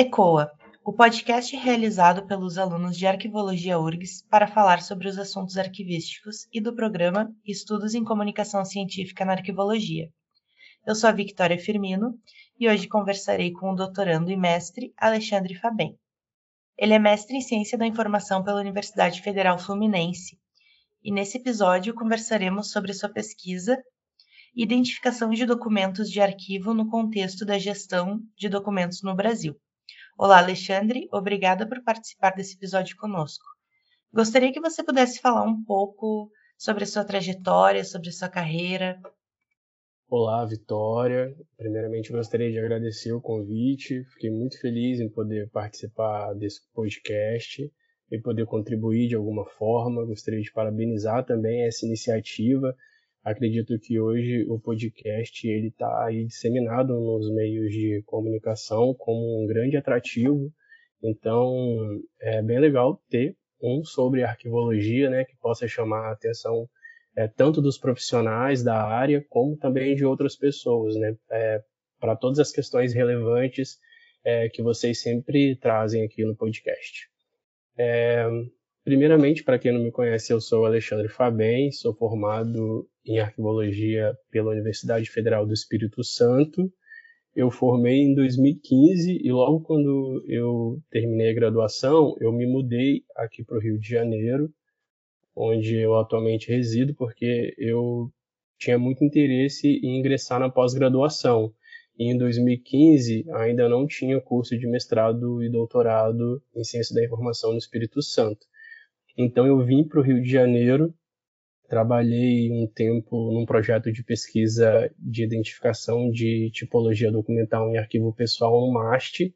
ECOA, o podcast realizado pelos alunos de Arquivologia URGS para falar sobre os assuntos arquivísticos e do programa Estudos em Comunicação Científica na Arquivologia. Eu sou a Victoria Firmino e hoje conversarei com o doutorando e mestre Alexandre Fabem. Ele é mestre em Ciência da Informação pela Universidade Federal Fluminense e nesse episódio conversaremos sobre sua pesquisa Identificação de documentos de arquivo no contexto da gestão de documentos no Brasil. Olá, Alexandre, obrigada por participar desse episódio conosco. Gostaria que você pudesse falar um pouco sobre a sua trajetória, sobre a sua carreira. Olá, Vitória. Primeiramente, gostaria de agradecer o convite. Fiquei muito feliz em poder participar desse podcast e poder contribuir de alguma forma. Gostaria de parabenizar também essa iniciativa Acredito que hoje o podcast ele está aí disseminado nos meios de comunicação como um grande atrativo. Então é bem legal ter um sobre arquivologia, né, que possa chamar a atenção é, tanto dos profissionais da área como também de outras pessoas, né, é, para todas as questões relevantes é, que vocês sempre trazem aqui no podcast. É, Primeiramente, para quem não me conhece, eu sou Alexandre Fabem, sou formado em arquivologia pela Universidade Federal do Espírito Santo. Eu formei em 2015 e logo quando eu terminei a graduação, eu me mudei aqui para o Rio de Janeiro, onde eu atualmente resido, porque eu tinha muito interesse em ingressar na pós-graduação. E em 2015 ainda não tinha curso de mestrado e doutorado em ciência da informação no Espírito Santo. Então eu vim para o Rio de Janeiro, trabalhei um tempo num projeto de pesquisa de identificação de tipologia documental em arquivo pessoal no MAST,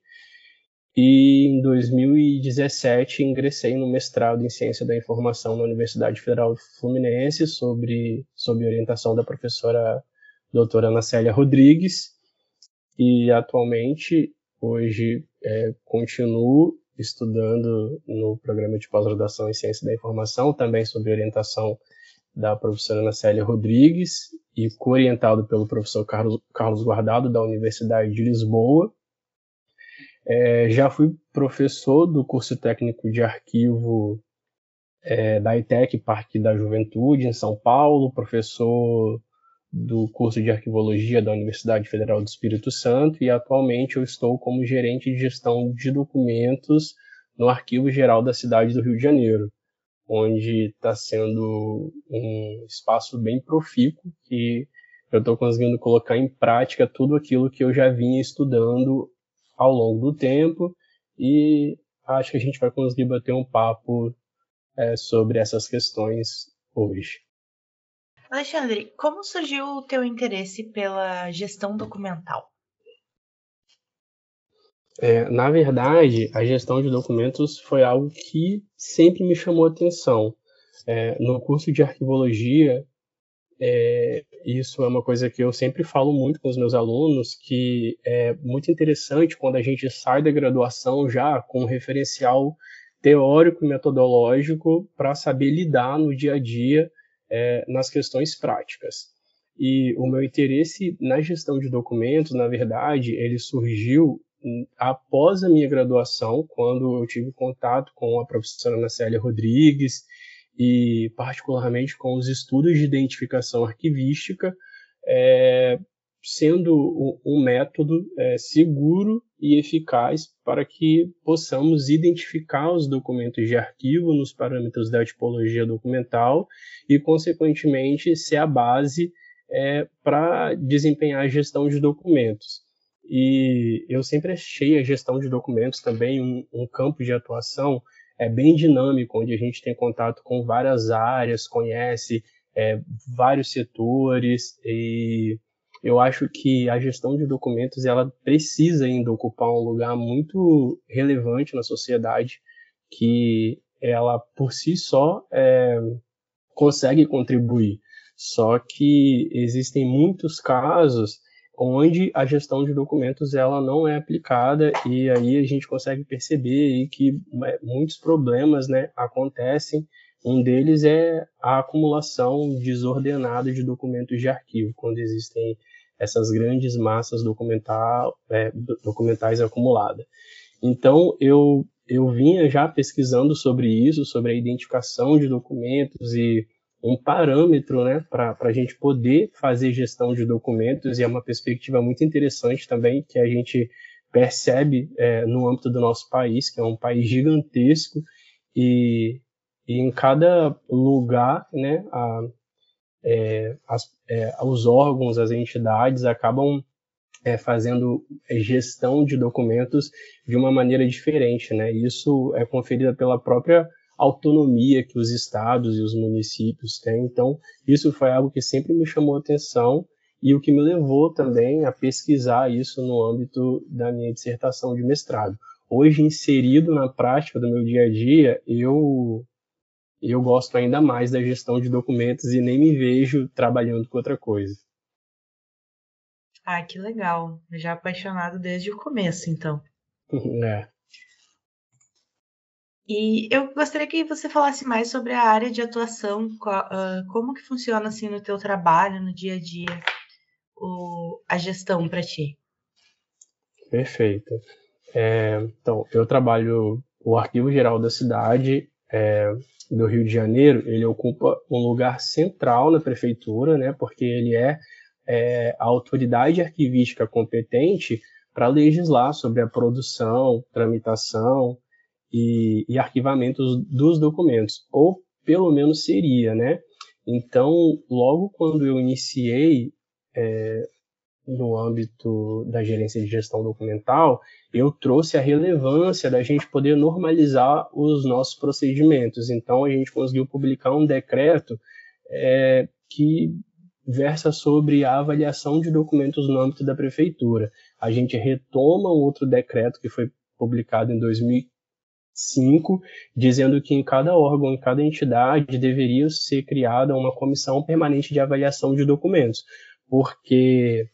e em 2017 ingressei no mestrado em Ciência da Informação na Universidade Federal Fluminense, sobre, sob orientação da professora doutora Ana Célia Rodrigues, e atualmente, hoje, é, continuo estudando no programa de pós-graduação em Ciência da Informação, também sob orientação da professora Ana Célia Rodrigues e co-orientado pelo professor Carlos, Guardado, da Universidade de Lisboa. É, já fui professor do curso técnico de arquivo é, da ITEC Parque da Juventude, em São Paulo, professor do curso de arquivologia da Universidade Federal do Espírito Santo e atualmente eu estou como gerente de gestão de documentos no Arquivo Geral da cidade do Rio de Janeiro, onde está sendo um espaço bem profícuo que eu estou conseguindo colocar em prática tudo aquilo que eu já vinha estudando ao longo do tempo e acho que a gente vai conseguir bater um papo é, sobre essas questões hoje. Alexandre, como surgiu o teu interesse pela gestão documental? É, na verdade, a gestão de documentos foi algo que sempre me chamou atenção. É, no curso de arquivologia, é, isso é uma coisa que eu sempre falo muito com os meus alunos, que é muito interessante quando a gente sai da graduação já com um referencial teórico e metodológico para saber lidar no dia a dia é, nas questões práticas. E o meu interesse na gestão de documentos, na verdade, ele surgiu após a minha graduação, quando eu tive contato com a professora Ana Célia Rodrigues e particularmente com os estudos de identificação arquivística, é, sendo um método é, seguro e eficaz para que possamos identificar os documentos de arquivo nos parâmetros da tipologia documental e, consequentemente, ser a base é, para desempenhar a gestão de documentos. E eu sempre achei a gestão de documentos também um, um campo de atuação é, bem dinâmico, onde a gente tem contato com várias áreas, conhece é, vários setores e eu acho que a gestão de documentos ela precisa ainda ocupar um lugar muito relevante na sociedade, que ela por si só é, consegue contribuir. Só que existem muitos casos onde a gestão de documentos ela não é aplicada e aí a gente consegue perceber que é, muitos problemas né, acontecem. Um deles é a acumulação desordenada de documentos de arquivo, quando existem essas grandes massas documental, é, documentais acumuladas. Então, eu, eu vinha já pesquisando sobre isso, sobre a identificação de documentos e um parâmetro né, para a gente poder fazer gestão de documentos, e é uma perspectiva muito interessante também, que a gente percebe é, no âmbito do nosso país, que é um país gigantesco, e, e em cada lugar, né, a, é, as, é, os órgãos, as entidades acabam é, fazendo gestão de documentos de uma maneira diferente, né? Isso é conferido pela própria autonomia que os estados e os municípios têm. Então, isso foi algo que sempre me chamou atenção e o que me levou também a pesquisar isso no âmbito da minha dissertação de mestrado. Hoje, inserido na prática do meu dia a dia, eu eu gosto ainda mais da gestão de documentos e nem me vejo trabalhando com outra coisa. Ah, que legal. Já apaixonado desde o começo, então. É. E eu gostaria que você falasse mais sobre a área de atuação, ah, como que funciona assim no teu trabalho, no dia a dia, a gestão para ti. Perfeito. É, então, eu trabalho o Arquivo Geral da cidade é, do Rio de Janeiro, ele ocupa um lugar central na prefeitura, né, porque ele é, é a autoridade arquivística competente para legislar sobre a produção, tramitação, e, e arquivamentos dos documentos, ou pelo menos seria, né? Então, logo quando eu iniciei é, no âmbito da gerência de gestão documental, eu trouxe a relevância da gente poder normalizar os nossos procedimentos. Então, a gente conseguiu publicar um decreto é, que versa sobre a avaliação de documentos no âmbito da prefeitura. A gente retoma um outro decreto que foi publicado em 2000, 5, dizendo que em cada órgão, em cada entidade, deveria ser criada uma comissão permanente de avaliação de documentos, porque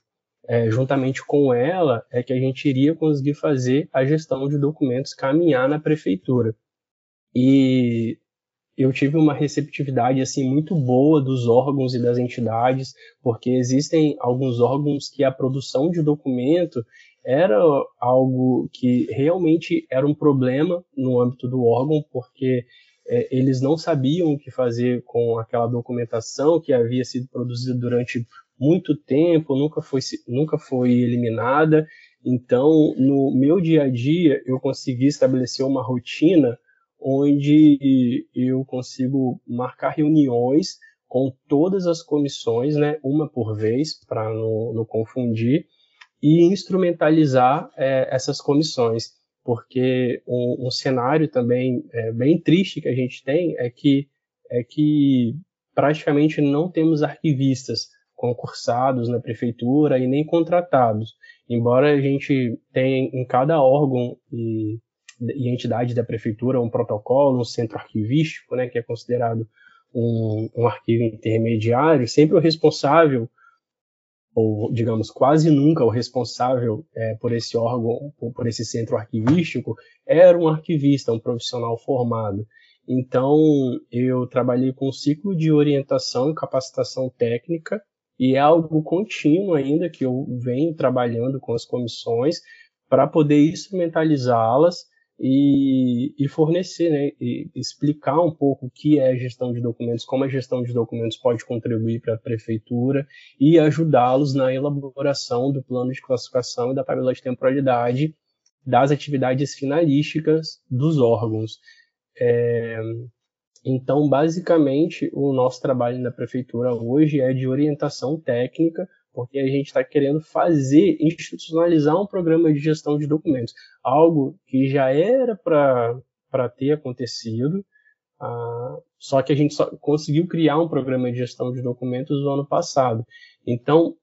é, juntamente com ela é que a gente iria conseguir fazer a gestão de documentos caminhar na prefeitura. E eu tive uma receptividade assim muito boa dos órgãos e das entidades, porque existem alguns órgãos que a produção de documento era algo que realmente era um problema no âmbito do órgão, porque é, eles não sabiam o que fazer com aquela documentação que havia sido produzida durante muito tempo, nunca foi, nunca foi eliminada. Então, no meu dia a dia, eu consegui estabelecer uma rotina onde eu consigo marcar reuniões com todas as comissões, né, uma por vez, para não, não confundir, e instrumentalizar é, essas comissões, porque um, um cenário também é, bem triste que a gente tem é que é que praticamente não temos arquivistas concursados na prefeitura e nem contratados, embora a gente tenha em cada órgão e, e entidade da prefeitura um protocolo, um centro arquivístico, né, que é considerado um, um arquivo intermediário, sempre o responsável ou digamos quase nunca o responsável é, por esse órgão, por esse centro arquivístico, era um arquivista, um profissional formado. Então eu trabalhei com um ciclo de orientação e capacitação técnica e é algo contínuo ainda que eu venho trabalhando com as comissões para poder instrumentalizá-las e, e fornecer, né, e explicar um pouco o que é a gestão de documentos, como a gestão de documentos pode contribuir para a prefeitura e ajudá-los na elaboração do plano de classificação e da tabela de temporalidade das atividades finalísticas dos órgãos. É, então, basicamente, o nosso trabalho na prefeitura hoje é de orientação técnica porque a gente está querendo fazer, institucionalizar um programa de gestão de documentos, algo que já era para ter acontecido, uh, só que a gente conseguiu criar um programa de gestão de documentos no ano passado. Então,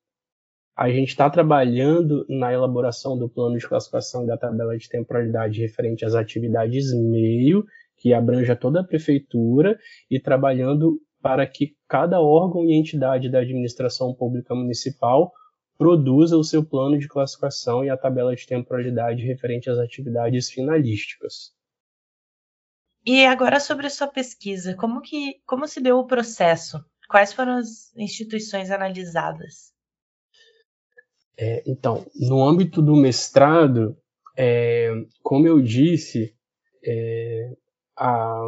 a gente está trabalhando na elaboração do plano de classificação da tabela de temporalidade referente às atividades meio, que abranja toda a prefeitura, e trabalhando para que cada órgão e entidade da administração pública municipal produza o seu plano de classificação e a tabela de temporalidade referente às atividades finalísticas. E agora sobre a sua pesquisa, como que como se deu o processo? Quais foram as instituições analisadas? É, então, no âmbito do mestrado, é, como eu disse, é, a,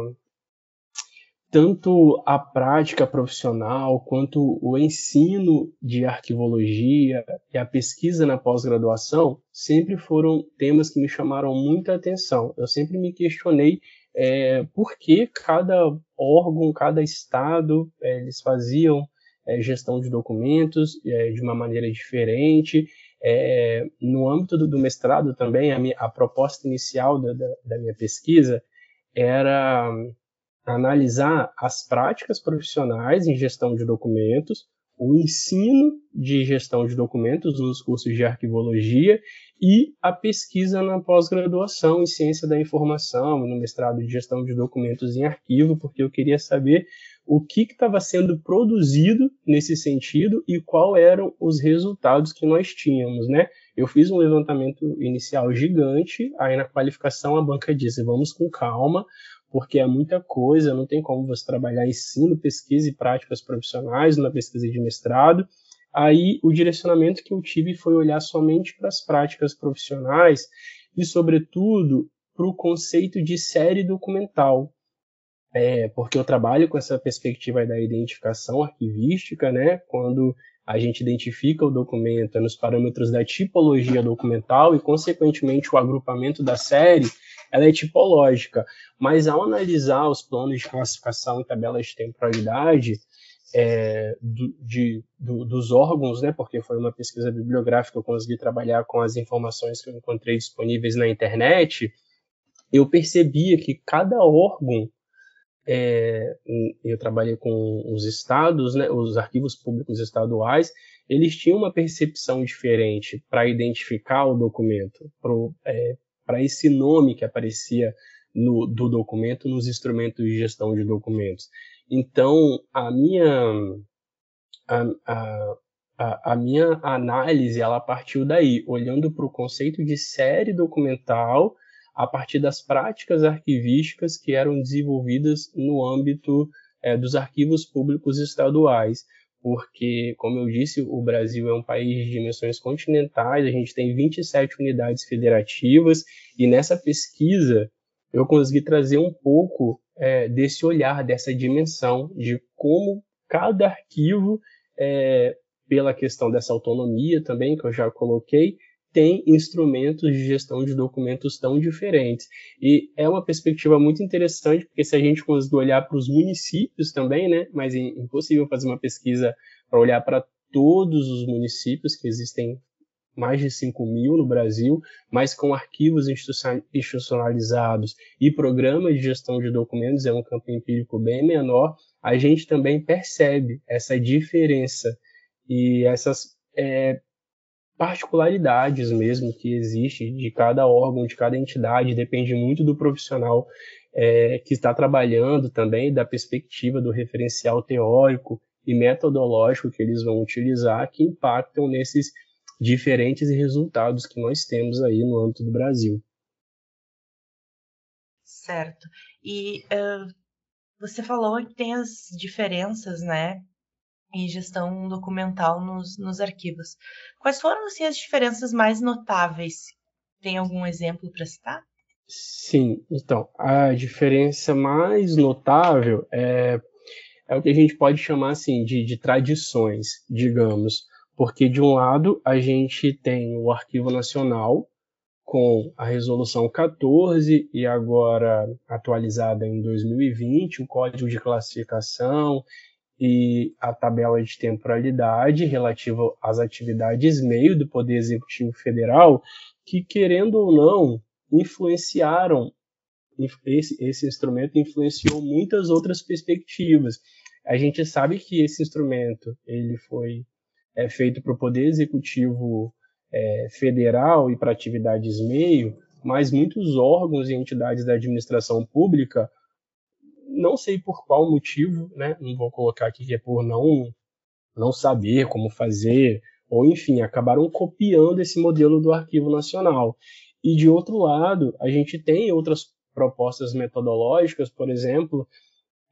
tanto a prática profissional quanto o ensino de arquivologia e a pesquisa na pós-graduação sempre foram temas que me chamaram muita atenção. Eu sempre me questionei é, por que cada órgão, cada estado, é, eles faziam é, gestão de documentos é, de uma maneira diferente. É, no âmbito do, do, mestrado também, a, minha, a proposta inicial da, da, da minha pesquisa era analisar as práticas profissionais em gestão de documentos, o ensino de gestão de documentos nos cursos de arquivologia e a pesquisa na pós-graduação em ciência da informação, no mestrado de gestão de documentos em arquivo, porque eu queria saber o que estava sendo produzido nesse sentido e quais eram os resultados que nós tínhamos, né? Eu fiz um levantamento inicial gigante, aí na qualificação a banca disse, vamos com calma, porque é muita coisa, não tem como você trabalhar ensino, pesquisa e práticas profissionais na pesquisa de mestrado. Aí o direcionamento que eu tive foi olhar somente para as práticas profissionais e, sobretudo, para o conceito de série documental. É, porque eu trabalho com essa perspectiva da identificação arquivística, né? Quando a gente identifica o documento é nos parâmetros da tipologia documental e, consequentemente, o agrupamento da série, ela é tipológica. Mas ao analisar os planos de classificação e tabelas de temporalidade é, do, de, do, dos órgãos, né, porque foi uma pesquisa bibliográfica, eu consegui trabalhar com as informações que eu encontrei disponíveis na internet, eu percebia que cada órgão é, eu trabalhei com os estados, né, os arquivos públicos estaduais, eles tinham uma percepção diferente para identificar o documento, é, esse nome que aparecia no, do documento nos instrumentos de gestão de documentos. Então, a minha, a, a, a minha análise ela partiu daí, olhando para o conceito de série documental a partir das práticas arquivísticas que eram desenvolvidas no âmbito é, dos arquivos públicos estaduais, porque, como eu disse, o Brasil é um país de dimensões continentais, a gente tem 27 unidades federativas, e nessa pesquisa eu consegui trazer um pouco é, desse olhar, dessa dimensão de como cada arquivo, é, pela questão dessa autonomia também, que eu já coloquei, tem instrumentos de gestão de documentos tão diferentes. E é uma perspectiva muito interessante, porque se a gente conseguir olhar para os municípios também, né, mas é impossível fazer uma pesquisa para olhar para todos os municípios, que existem mais de 5 mil no Brasil, mas com arquivos institucionalizados e programas de gestão de documentos, é um campo empírico bem menor, a gente também percebe essa diferença e essas é, particularidades mesmo que existe de cada órgão, de cada entidade, depende muito do profissional é, que está trabalhando também, da perspectiva do referencial teórico e metodológico que eles vão utilizar, que impactam nesses diferentes resultados que nós temos aí no âmbito do Brasil. Certo. E uh, você falou que tem as diferenças, né, e gestão documental nos, nos arquivos. Quais foram assim, as diferenças mais notáveis? Tem algum exemplo para citar? Sim, então, a diferença mais notável é, é o que a gente pode chamar assim, de, de tradições, digamos. Porque, de um lado, a gente tem o Arquivo Nacional, com a Resolução 14 e agora atualizada em 2020, o Código de Classificação e a tabela de temporalidade relativa às atividades meio do Poder Executivo Federal, que, querendo ou não, influenciaram, esse, esse instrumento influenciou muitas outras perspectivas. A gente sabe que esse instrumento ele foi é, feito para o Poder Executivo é, Federal e para atividades meio, mas muitos órgãos e entidades da administração pública não sei por qual motivo, né? Não vou colocar aqui que é por não não saber como fazer, ou enfim, acabaram copiando esse modelo do Arquivo Nacional. E de outro lado, a gente tem outras propostas metodológicas, por exemplo,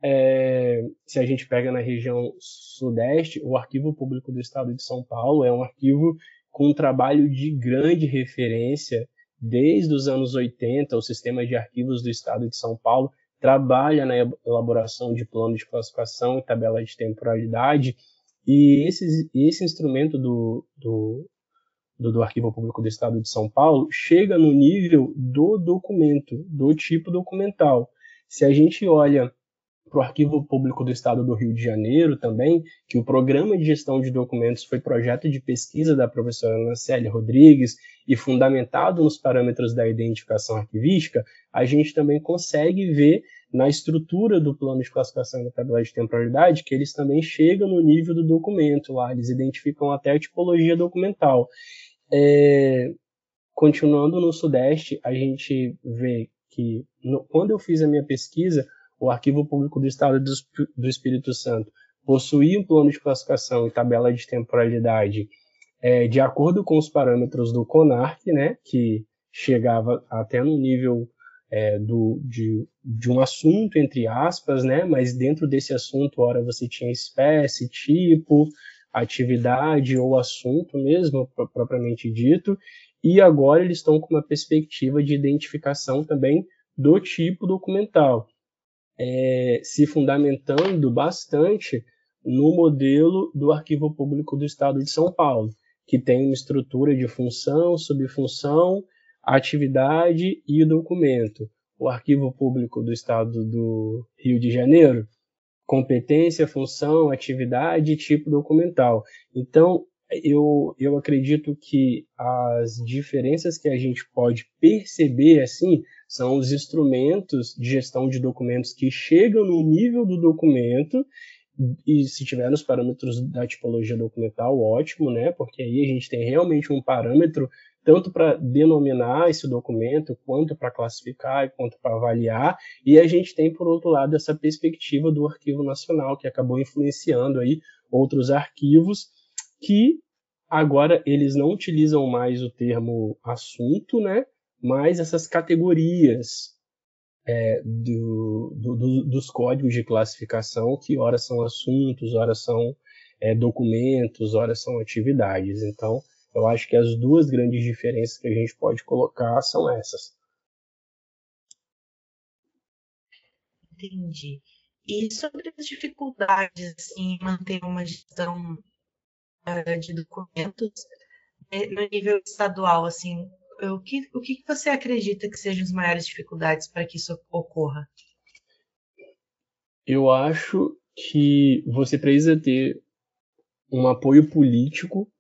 é, se a gente pega na região sudeste, o Arquivo Público do Estado de São Paulo é um arquivo com um trabalho de grande referência desde os anos 80, o Sistema de Arquivos do Estado de São Paulo trabalha na elaboração de plano de classificação e tabela de temporalidade, e esse, esse instrumento do, do, do, do, Arquivo Público do Estado de São Paulo chega no nível do documento, do tipo documental. Se a gente olha para o Arquivo Público do Estado do Rio de Janeiro também, que o Programa de Gestão de Documentos foi projeto de pesquisa da professora Célia Rodrigues e fundamentado nos parâmetros da identificação arquivística, a gente também consegue ver na estrutura do plano de classificação da tabela de temporalidade que eles também chegam no nível do documento lá, eles identificam até a tipologia documental. É, continuando no Sudeste, a gente vê que no, quando eu fiz a minha pesquisa, o Arquivo Público do Estado do, Espírito Santo possuía um plano de classificação e tabela de temporalidade é, de acordo com os parâmetros do CONARC, né, que chegava até no nível é, do, de, de, um assunto, entre aspas, né, mas dentro desse assunto, ora você tinha espécie, tipo, atividade ou assunto mesmo, propriamente dito, e agora eles estão com uma perspectiva de identificação também do tipo documental é, se fundamentando bastante no modelo do Arquivo Público do Estado de São Paulo, que tem uma estrutura de função, subfunção, atividade e documento. O Arquivo Público do Estado do Rio de Janeiro, competência, função, atividade e tipo documental. Então, eu, eu acredito que as diferenças que a gente pode perceber assim são os instrumentos de gestão de documentos que chegam no nível do documento. E se tiver nos parâmetros da tipologia documental, ótimo, né? Porque aí a gente tem realmente um parâmetro tanto para denominar esse documento, quanto para classificar, quanto para avaliar, e a gente tem, por outro lado, essa perspectiva do Arquivo Nacional, que acabou influenciando aí outros arquivos que agora eles não utilizam mais o termo assunto, né? mas essas categorias é, do, do, dos códigos de classificação, que ora são assuntos, ora são é, documentos, ora são atividades. Então, eu acho que as duas grandes diferenças que a gente pode colocar são essas. Entendi. E sobre as dificuldades em manter uma gestão de documentos né, no nível estadual, assim, o que, o que você acredita que sejam as maiores dificuldades para que isso ocorra? Eu acho que você precisa ter um apoio político,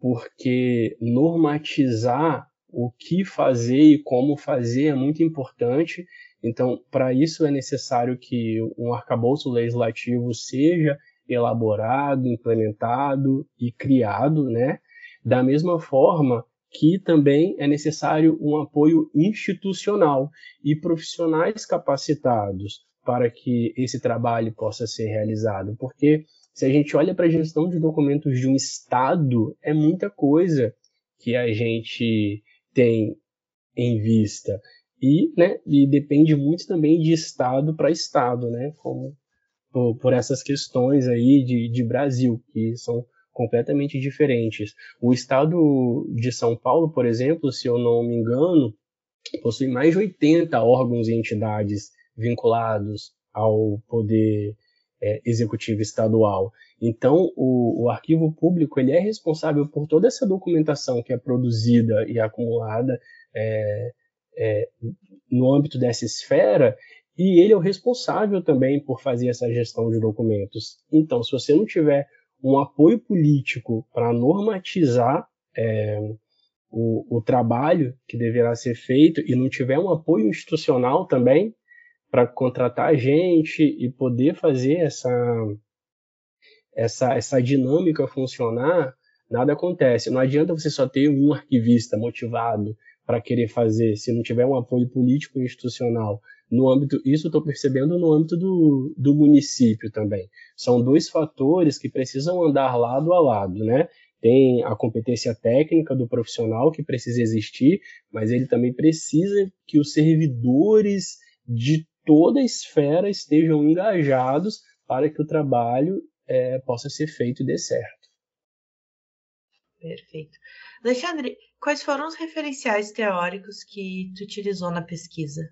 porque normatizar o que fazer e como fazer é muito importante. Então, para isso é necessário que um arcabouço legislativo seja elaborado, implementado e criado, né? Da mesma forma que também é necessário um apoio institucional e profissionais capacitados para que esse trabalho possa ser realizado. Porque se a gente olha para a gestão de documentos de um Estado, é muita coisa que a gente tem em vista. E, né, e depende muito também de Estado para Estado, né, como por, por essas questões aí de, de Brasil, que são completamente diferentes. O estado de São Paulo, por exemplo, se eu não me engano, possui mais de 80 órgãos e entidades vinculados ao poder é, executivo estadual. Então, o, o, arquivo público ele é responsável por toda essa documentação que é produzida e acumulada é, é, no âmbito dessa esfera, e ele é o responsável também por fazer essa gestão de documentos. Então, se você não tiver um apoio político para normatizar é, o, o, trabalho que deverá ser feito e não tiver um apoio institucional também para contratar gente e poder fazer essa, essa, essa dinâmica funcionar, nada acontece. Não adianta você só ter um arquivista motivado para querer fazer se não tiver um apoio político e institucional no âmbito, isso estou percebendo no âmbito do, do município também. São dois fatores que precisam andar lado a lado, né? Tem a competência técnica do profissional que precisa existir, mas ele também precisa que os servidores de toda a esfera estejam engajados para que o trabalho é, possa ser feito e dê certo. Perfeito. Alexandre, quais foram os referenciais teóricos que tu utilizou na pesquisa?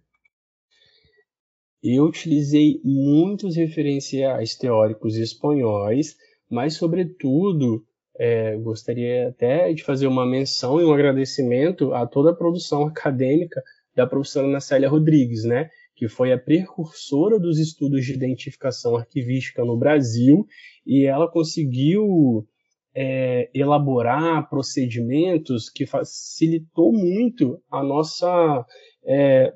Eu utilizei muitos referenciais teóricos espanhóis, mas, sobretudo, é, gostaria até de fazer uma menção e um agradecimento a toda a produção acadêmica da professora Nacélia Rodrigues, né, que foi a precursora dos estudos de identificação arquivística no Brasil, e ela conseguiu é, elaborar procedimentos que facilitou muito a nossa é,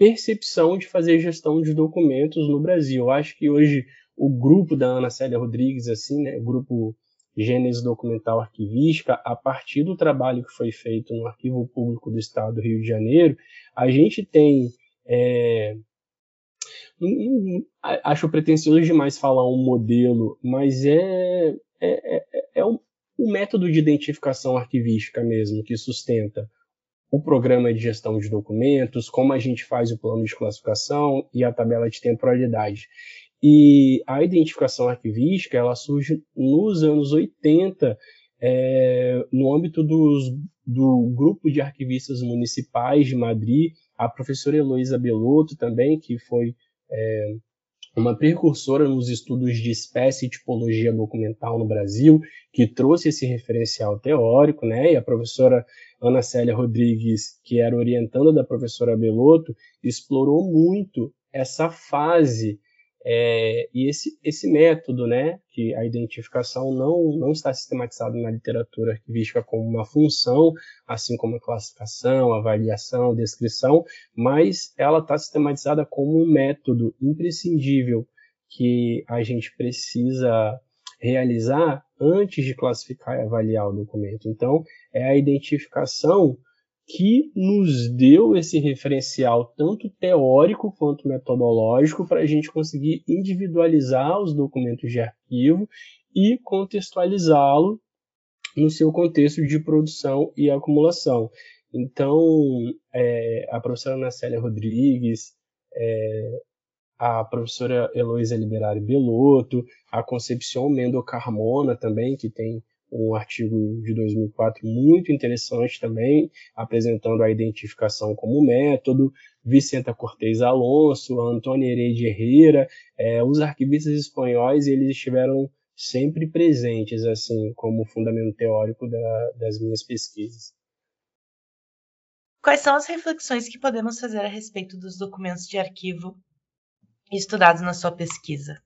percepção de fazer gestão de documentos no Brasil. Eu acho que hoje o grupo da Ana Célia Rodrigues, assim, né, o grupo Gênese Documental Arquivística, a partir do trabalho que foi feito no Arquivo Público do Estado do Rio de Janeiro, a gente tem. É, acho pretensioso demais falar um modelo, mas é, é, é, é um, um método de identificação arquivística mesmo que sustenta o programa de gestão de documentos, como a gente faz o plano de classificação e a tabela de temporalidade. E a identificação arquivística ela surge nos anos 80, é, no âmbito dos, do grupo de arquivistas municipais de Madrid, a professora Heloísa Belotto também, que foi é, uma precursora nos estudos de espécie e tipologia documental no Brasil, que trouxe esse referencial teórico, né? E a professora Ana Célia Rodrigues, que era orientanda da professora Belotto, explorou muito essa fase é, e esse, esse método, né, que a identificação não, não está sistematizado na literatura arquivística como uma função, assim como a classificação, avaliação, descrição, mas ela está sistematizada como um método imprescindível que a gente precisa realizar antes de classificar e avaliar o documento. Então, é a identificação que nos deu esse referencial tanto teórico quanto metodológico para a gente conseguir individualizar os documentos de arquivo e contextualizá-lo no seu contexto de produção e acumulação. Então, é, a professora Nacélia Rodrigues, é, a professora Heloísa Liberari Belotto, a Concepção Mendo Carmona também, que tem um artigo de 2004 muito interessante também, apresentando a identificação como método, Vicenta Cortez Alonso, Antônio Heredia Herrera, é, os arquivistas espanhóis eles estiveram sempre presentes assim como fundamento teórico da, das minhas pesquisas. Quais são as reflexões que podemos fazer a respeito dos documentos de arquivo estudados na sua pesquisa?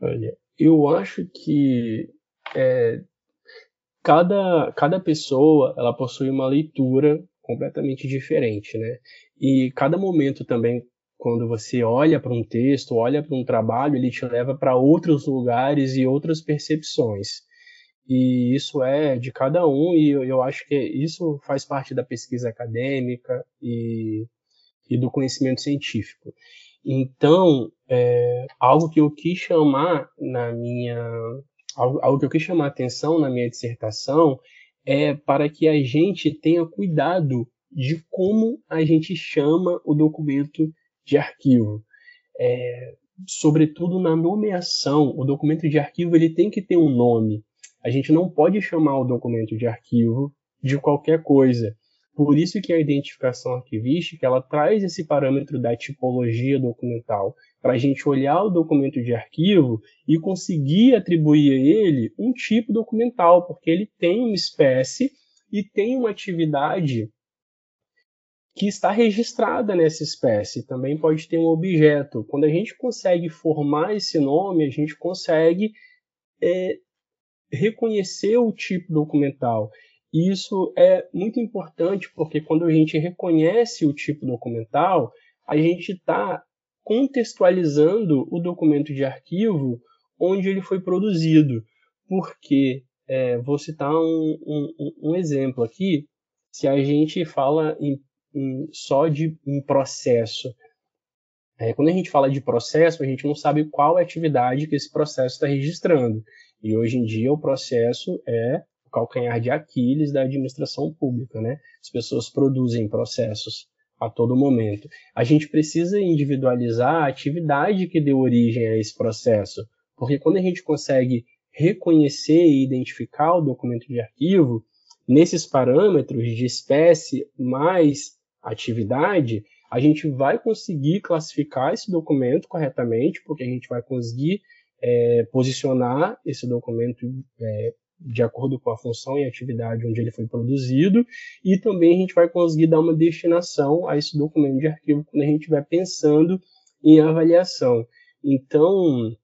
Olha, eu acho que é, cada, cada pessoa ela possui uma leitura completamente diferente, né? E cada momento também, quando você olha para um texto, olha para um trabalho, ele te leva para outros lugares e outras percepções. E isso é de cada um, e eu, eu acho que isso faz parte da pesquisa acadêmica e, e do conhecimento científico. Então, é, algo que eu quis chamar na minha, algo, algo que eu quis chamar atenção na minha dissertação é para que a gente tenha cuidado de como a gente chama o documento de arquivo. É, sobretudo na nomeação, o documento de arquivo ele tem que ter um nome. A gente não pode chamar o documento de arquivo de qualquer coisa. Por isso que a identificação arquivística ela traz esse parâmetro da tipologia documental, para a gente olhar o documento de arquivo e conseguir atribuir a ele um tipo documental, porque ele tem uma espécie e tem uma atividade que está registrada nessa espécie. Também pode ter um objeto. Quando a gente consegue formar esse nome, a gente consegue é, reconhecer o tipo documental. E isso é muito importante porque quando a gente reconhece o tipo documental, a gente está contextualizando o documento de arquivo onde ele foi produzido. Porque, é, vou citar um, um, um, exemplo aqui, se a gente fala em, em, só de um processo. É, quando a gente fala de processo, a gente não sabe qual é a atividade que esse processo está registrando. E hoje em dia o processo é o calcanhar de Aquiles da administração pública, né? As pessoas produzem processos a todo momento. A gente precisa individualizar a atividade que deu origem a esse processo, porque quando a gente consegue reconhecer e identificar o documento de arquivo nesses parâmetros de espécie mais atividade, a gente vai conseguir classificar esse documento corretamente, porque a gente vai conseguir é, posicionar esse documento é, de acordo com a função e atividade onde ele foi produzido, e também a gente vai conseguir dar uma destinação a esse documento de arquivo quando a gente estiver pensando em avaliação. Então,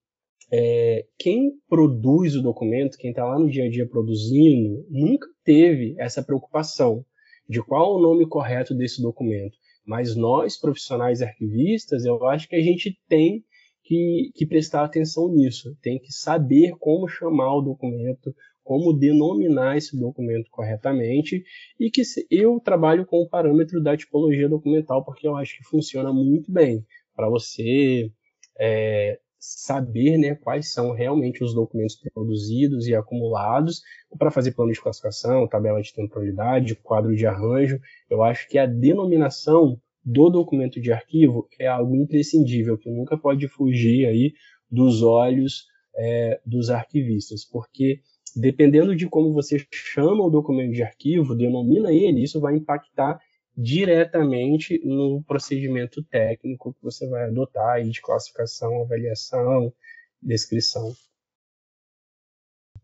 é, quem produz o documento, quem está lá no dia a dia produzindo, nunca teve essa preocupação de qual o nome correto desse documento. Mas nós, profissionais arquivistas, eu acho que a gente tem que, que prestar atenção nisso, tem que saber como chamar o documento, como denominar esse documento corretamente e que eu trabalho com o parâmetro da tipologia documental porque eu acho que funciona muito bem para você é, saber né, quais são realmente os documentos produzidos e acumulados para fazer plano de classificação, tabela de temporalidade, quadro de arranjo. Eu acho que a denominação do documento de arquivo é algo imprescindível, que nunca pode fugir aí dos olhos é, dos arquivistas, porque dependendo de como você chama o documento de arquivo, denomina ele, isso vai impactar diretamente no procedimento técnico que você vai adotar aí de classificação, avaliação, descrição.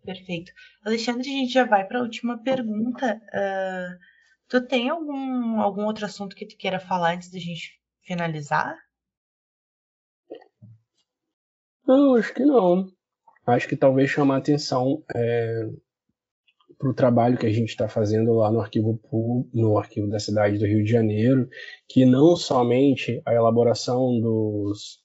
Perfeito. Alexandre, a gente já vai para a última pergunta. Uh, tu tem algum, algum outro assunto que tu queira falar antes da gente finalizar? Não, acho que não. Acho que talvez chamar atenção é, para o trabalho que a gente está fazendo lá no arquivo no arquivo da cidade do Rio de Janeiro, que não somente a elaboração dos,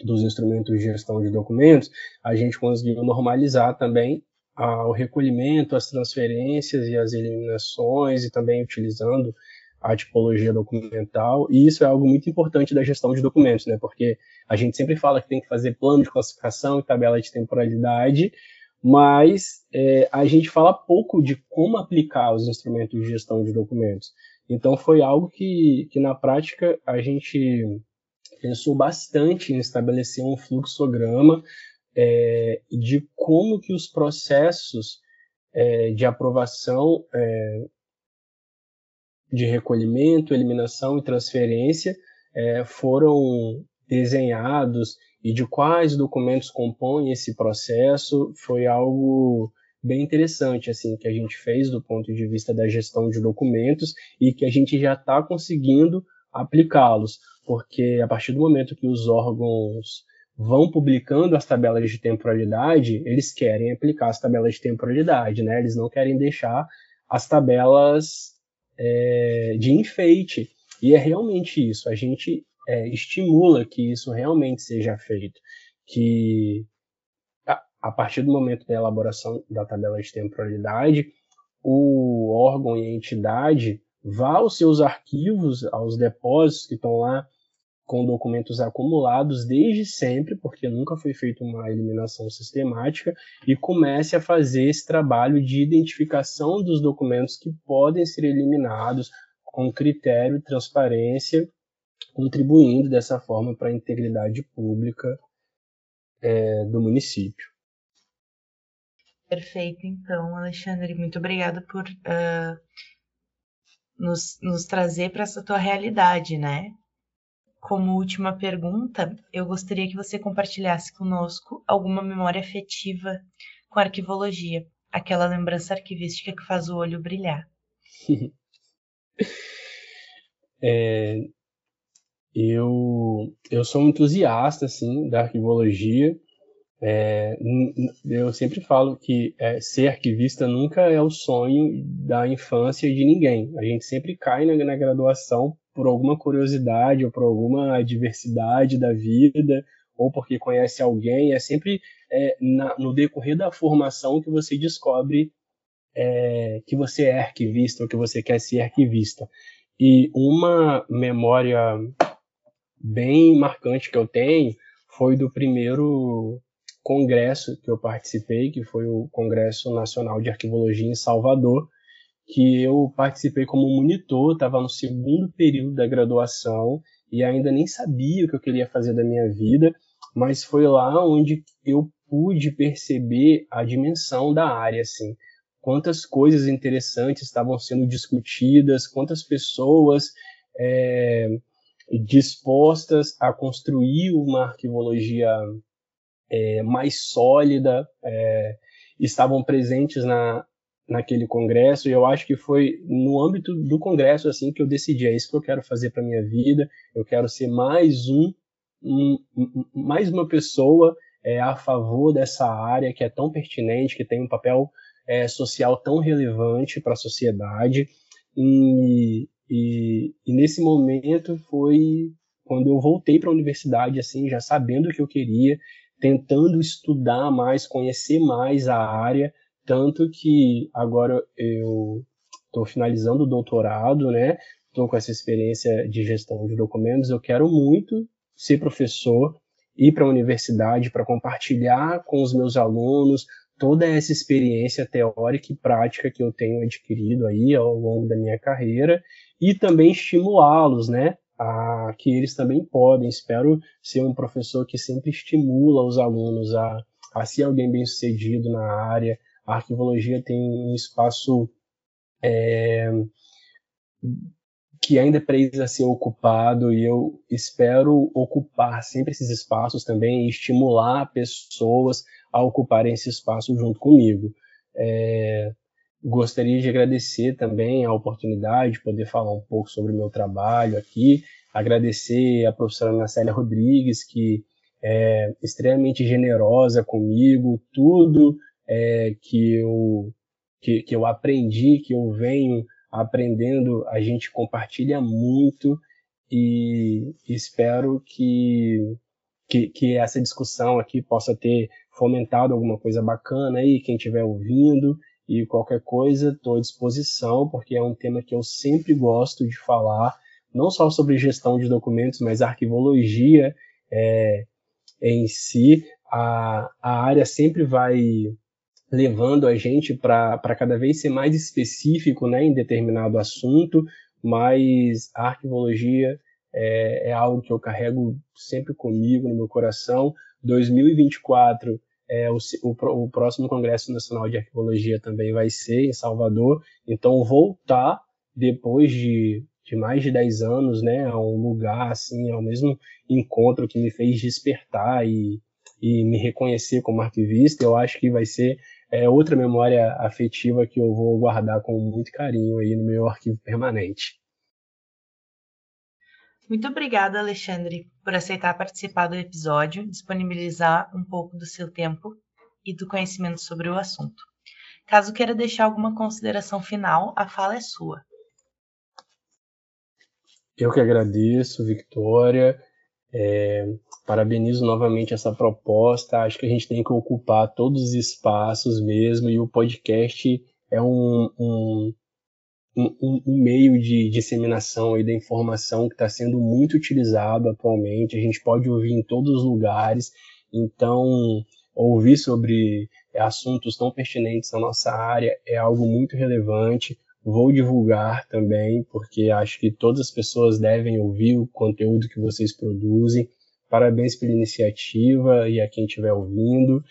dos instrumentos de gestão de documentos, a gente conseguiu normalizar também o recolhimento, as transferências e as eliminações, e também utilizando a tipologia documental, e isso é algo muito importante da gestão de documentos, né? Porque a gente sempre fala que tem que fazer plano de classificação e tabela de temporalidade, mas é, a gente fala pouco de como aplicar os instrumentos de gestão de documentos. Então foi algo que, que na prática a gente pensou bastante em estabelecer um fluxograma é, de como que os processos é, de aprovação é, de recolhimento, eliminação e transferência é, foram desenhados e de quais documentos compõem esse processo foi algo bem interessante assim que a gente fez do ponto de vista da gestão de documentos e que a gente já está conseguindo aplicá-los, porque a partir do momento que os órgãos vão publicando as tabelas de temporalidade, eles querem aplicar as tabelas de temporalidade, né? Eles não querem deixar as tabelas é, de enfeite. E é realmente isso. A gente é, estimula que isso realmente seja feito, que a, a partir do momento da elaboração da tabela de temporalidade, o órgão e a entidade vá aos seus arquivos, aos depósitos que estão lá com documentos acumulados desde sempre, porque nunca foi feita uma eliminação sistemática, e comece a fazer esse trabalho de identificação dos documentos que podem ser eliminados com critério, transparência contribuindo dessa forma para a integridade pública é, do município. Perfeito, então, Alexandre, muito obrigada por uh, nos, nos trazer para essa tua realidade, né? Como última pergunta, eu gostaria que você compartilhasse conosco alguma memória afetiva com a arquivologia, aquela lembrança arquivística que faz o olho brilhar. é, eu, eu sou um entusiasta assim, da arquivologia. É, eu sempre falo que é, ser arquivista nunca é o sonho da infância de ninguém. A gente sempre cai na, na graduação por alguma curiosidade ou por alguma adversidade da vida ou porque conhece alguém. É sempre é, na, no decorrer da formação que você descobre é, que você é arquivista ou que você quer ser arquivista. E uma memória bem marcante que eu tenho foi do primeiro congresso que eu participei, que foi o Congresso Nacional de Arquivologia em Salvador, que eu participei como monitor, estava no segundo período da graduação e ainda nem sabia o que eu queria fazer da minha vida, mas foi lá onde eu pude perceber a dimensão da área, assim, quantas coisas interessantes estavam sendo discutidas, quantas pessoas é, dispostas a construir uma arquivologia é, mais sólida é, estavam presentes na, naquele congresso e eu acho que foi no âmbito do congresso assim que eu decidi é isso que eu quero fazer para minha vida eu quero ser mais um, um mais uma pessoa é, a favor dessa área que é tão pertinente que tem um papel é, social tão relevante para a sociedade. E, e, e, nesse momento foi quando eu voltei para a universidade, assim, já sabendo o que eu queria, tentando estudar mais, conhecer mais a área, tanto que agora eu estou finalizando o doutorado, né? Estou com essa experiência de gestão de documentos. Eu quero muito ser professor, ir para a universidade para compartilhar com os meus alunos toda essa experiência teórica e prática que eu tenho adquirido aí ao longo da minha carreira e também estimulá-los, né, a que eles também podem. Espero ser um professor que sempre estimula os alunos a, a ser alguém bem sucedido na área. A arquivologia tem um espaço é, que ainda precisa ser ocupado e eu espero ocupar sempre esses espaços também e estimular pessoas a ocuparem esse espaço junto comigo. É, gostaria de agradecer também a oportunidade de poder falar um pouco sobre o meu trabalho aqui, agradecer a professora Ana Rodrigues, que é extremamente generosa comigo, tudo é, que, eu, que, que eu aprendi, que eu venho aprendendo, a gente compartilha muito e espero que, que, que essa discussão aqui possa ter fomentado alguma coisa bacana aí, quem estiver ouvindo, e qualquer coisa, estou à disposição, porque é um tema que eu sempre gosto de falar, não só sobre gestão de documentos, mas arquivologia é, em si. A, a área sempre vai levando a gente para cada vez ser mais específico né, em determinado assunto, mas a arquivologia é, é algo que eu carrego sempre comigo no meu coração. 2024 é, o, o, o, próximo Congresso Nacional de Arqueologia também vai ser em Salvador, então voltar depois de, de mais de 10 anos, né, a um lugar assim, ao mesmo encontro que me fez despertar e, e me reconhecer como arquivista, eu acho que vai ser é, outra memória afetiva que eu vou guardar com muito carinho aí no meu arquivo permanente. Muito obrigada, Alexandre, por aceitar participar do episódio, disponibilizar um pouco do seu tempo e do conhecimento sobre o assunto. Caso queira deixar alguma consideração final, a fala é sua. Eu que agradeço, Victoria. É, parabenizo novamente essa proposta. Acho que a gente tem que ocupar todos os espaços mesmo, e o podcast é um, um um, um, meio de disseminação e da informação que está sendo muito utilizado atualmente. A gente pode ouvir em todos os lugares. Então, ouvir sobre assuntos tão pertinentes na nossa área é algo muito relevante. Vou divulgar também, porque acho que todas as pessoas devem ouvir o conteúdo que vocês produzem. Parabéns pela iniciativa e a quem estiver ouvindo.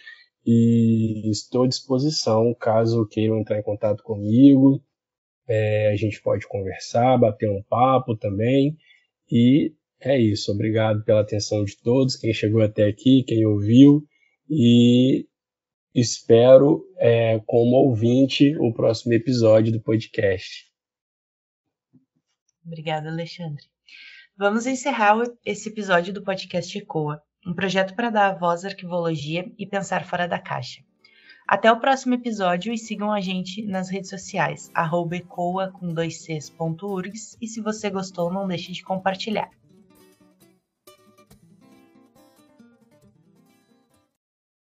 E estou à disposição caso queiram entrar em contato comigo, é, a gente pode conversar, bater um papo também. E é isso. Obrigado pela atenção de todos, quem chegou até aqui, quem ouviu. E espero, é, como ouvinte, o próximo episódio do podcast. Obrigada, Alexandre. Vamos encerrar esse episódio do podcast ECOA, um projeto para dar a voz à arquivologia e pensar fora da caixa. Até o próximo episódio e sigam a gente nas redes sociais, arroba ecoa com dois Cs, e se você gostou, não deixe de compartilhar.